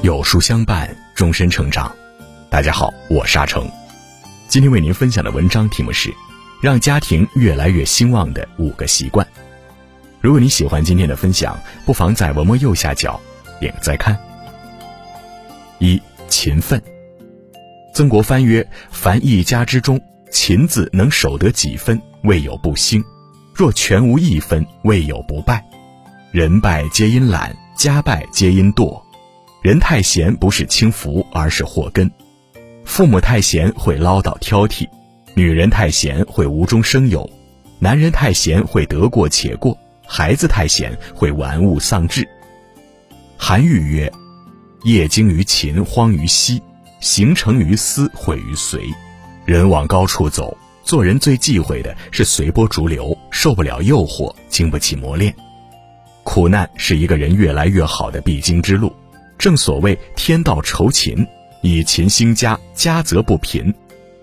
有书相伴，终身成长。大家好，我沙成。今天为您分享的文章题目是《让家庭越来越兴旺的五个习惯》。如果你喜欢今天的分享，不妨在文末右下角点个再看。一、勤奋。曾国藩曰：“凡一家之中，勤字能守得几分，未有不兴；若全无一分，未有不败。人败皆因懒，家败皆因惰。人太闲不是轻浮，而是祸根。父母太闲会唠叨挑剔，女人太闲会无中生有，男人太闲会得过且过，孩子太闲会玩物丧志。”韩愈曰：“业精于勤，荒于嬉。”行成于思，毁于随。人往高处走，做人最忌讳的是随波逐流，受不了诱惑，经不起磨练。苦难是一个人越来越好的必经之路。正所谓天道酬勤，以勤兴家，家则不贫。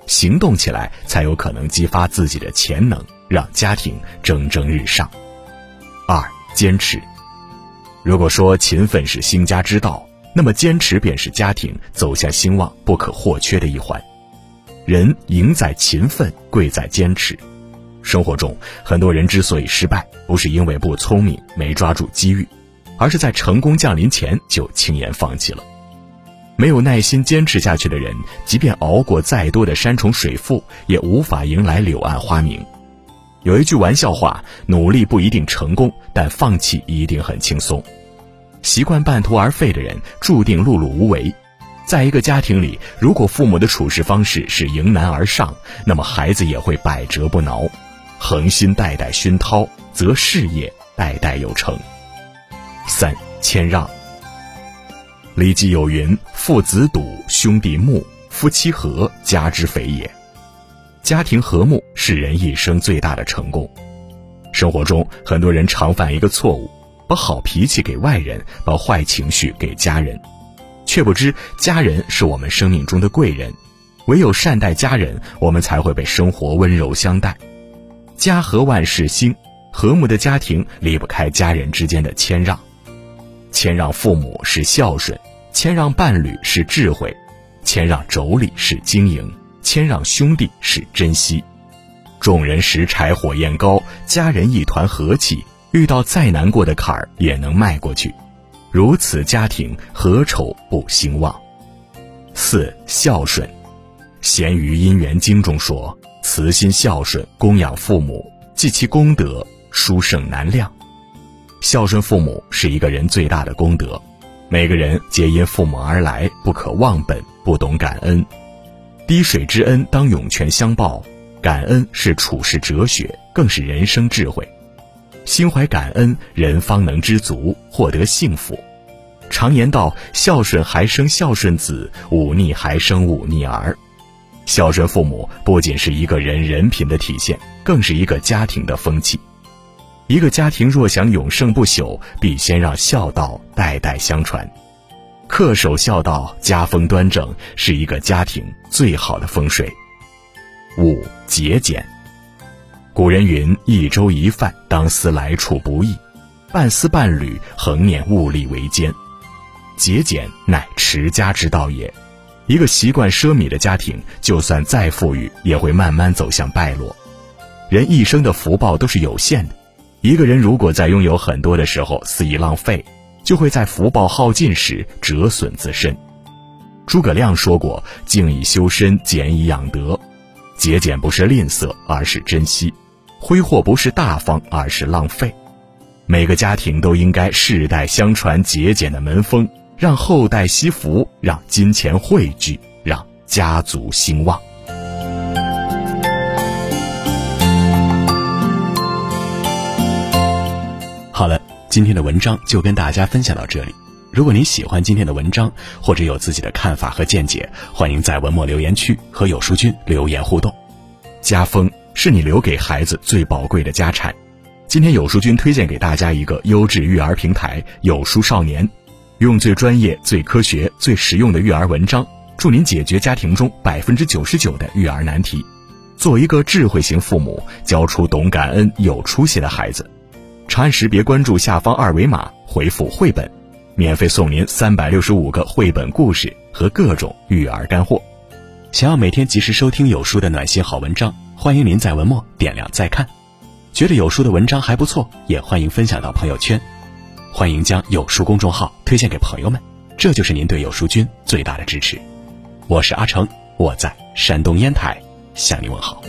行动起来，才有可能激发自己的潜能，让家庭蒸蒸日上。二、坚持。如果说勤奋是兴家之道，那么，坚持便是家庭走向兴旺不可或缺的一环。人赢在勤奋，贵在坚持。生活中，很多人之所以失败，不是因为不聪明、没抓住机遇，而是在成功降临前就轻言放弃了。没有耐心坚持下去的人，即便熬过再多的山重水复，也无法迎来柳暗花明。有一句玩笑话：努力不一定成功，但放弃一定很轻松。习惯半途而废的人，注定碌碌无为。在一个家庭里，如果父母的处事方式是迎难而上，那么孩子也会百折不挠。恒心代代熏陶，则事业代代有成。三谦让。礼记有云：“父子笃，兄弟睦，夫妻和，家之肥也。”家庭和睦是人一生最大的成功。生活中，很多人常犯一个错误。把好脾气给外人，把坏情绪给家人，却不知家人是我们生命中的贵人，唯有善待家人，我们才会被生活温柔相待。家和万事兴，和睦的家庭离不开家人之间的谦让。谦让父母是孝顺，谦让伴侣是智慧，谦让妯娌是经营，谦让兄弟是珍惜。众人拾柴火焰高，家人一团和气。遇到再难过的坎儿也能迈过去，如此家庭何愁不兴旺？四孝顺，《咸于姻缘经》中说：“慈心孝顺，供养父母，继其功德，殊胜难量。”孝顺父母是一个人最大的功德，每个人皆因父母而来，不可忘本，不懂感恩。滴水之恩当涌泉相报，感恩是处世哲学，更是人生智慧。心怀感恩，人方能知足，获得幸福。常言道：“孝顺还生孝顺子，忤逆还生忤逆儿。”孝顺父母不仅是一个人人品的体现，更是一个家庭的风气。一个家庭若想永盛不朽，必先让孝道代代相传。恪守孝道，家风端正，是一个家庭最好的风水。五节俭。古人云：“一粥一饭，当思来处不易；半丝半缕，恒念物力维艰。”节俭乃持家之道也。一个习惯奢靡的家庭，就算再富裕，也会慢慢走向败落。人一生的福报都是有限的，一个人如果在拥有很多的时候肆意浪费，就会在福报耗尽时折损自身。诸葛亮说过：“静以修身，俭以养德。”节俭不是吝啬，而是珍惜。挥霍不是大方，而是浪费。每个家庭都应该世代相传节俭的门风，让后代惜福，让金钱汇聚，让家族兴旺。好了，今天的文章就跟大家分享到这里。如果你喜欢今天的文章，或者有自己的看法和见解，欢迎在文末留言区和有书君留言互动。家风。是你留给孩子最宝贵的家产。今天有书君推荐给大家一个优质育儿平台——有书少年，用最专业、最科学、最实用的育儿文章，助您解决家庭中百分之九十九的育儿难题。做一个智慧型父母，教出懂感恩、有出息的孩子。长按识别关注下方二维码，回复“绘本”，免费送您三百六十五个绘本故事和各种育儿干货。想要每天及时收听有书的暖心好文章，欢迎您在文末点亮再看。觉得有书的文章还不错，也欢迎分享到朋友圈。欢迎将有书公众号推荐给朋友们，这就是您对有书君最大的支持。我是阿成，我在山东烟台向你问好。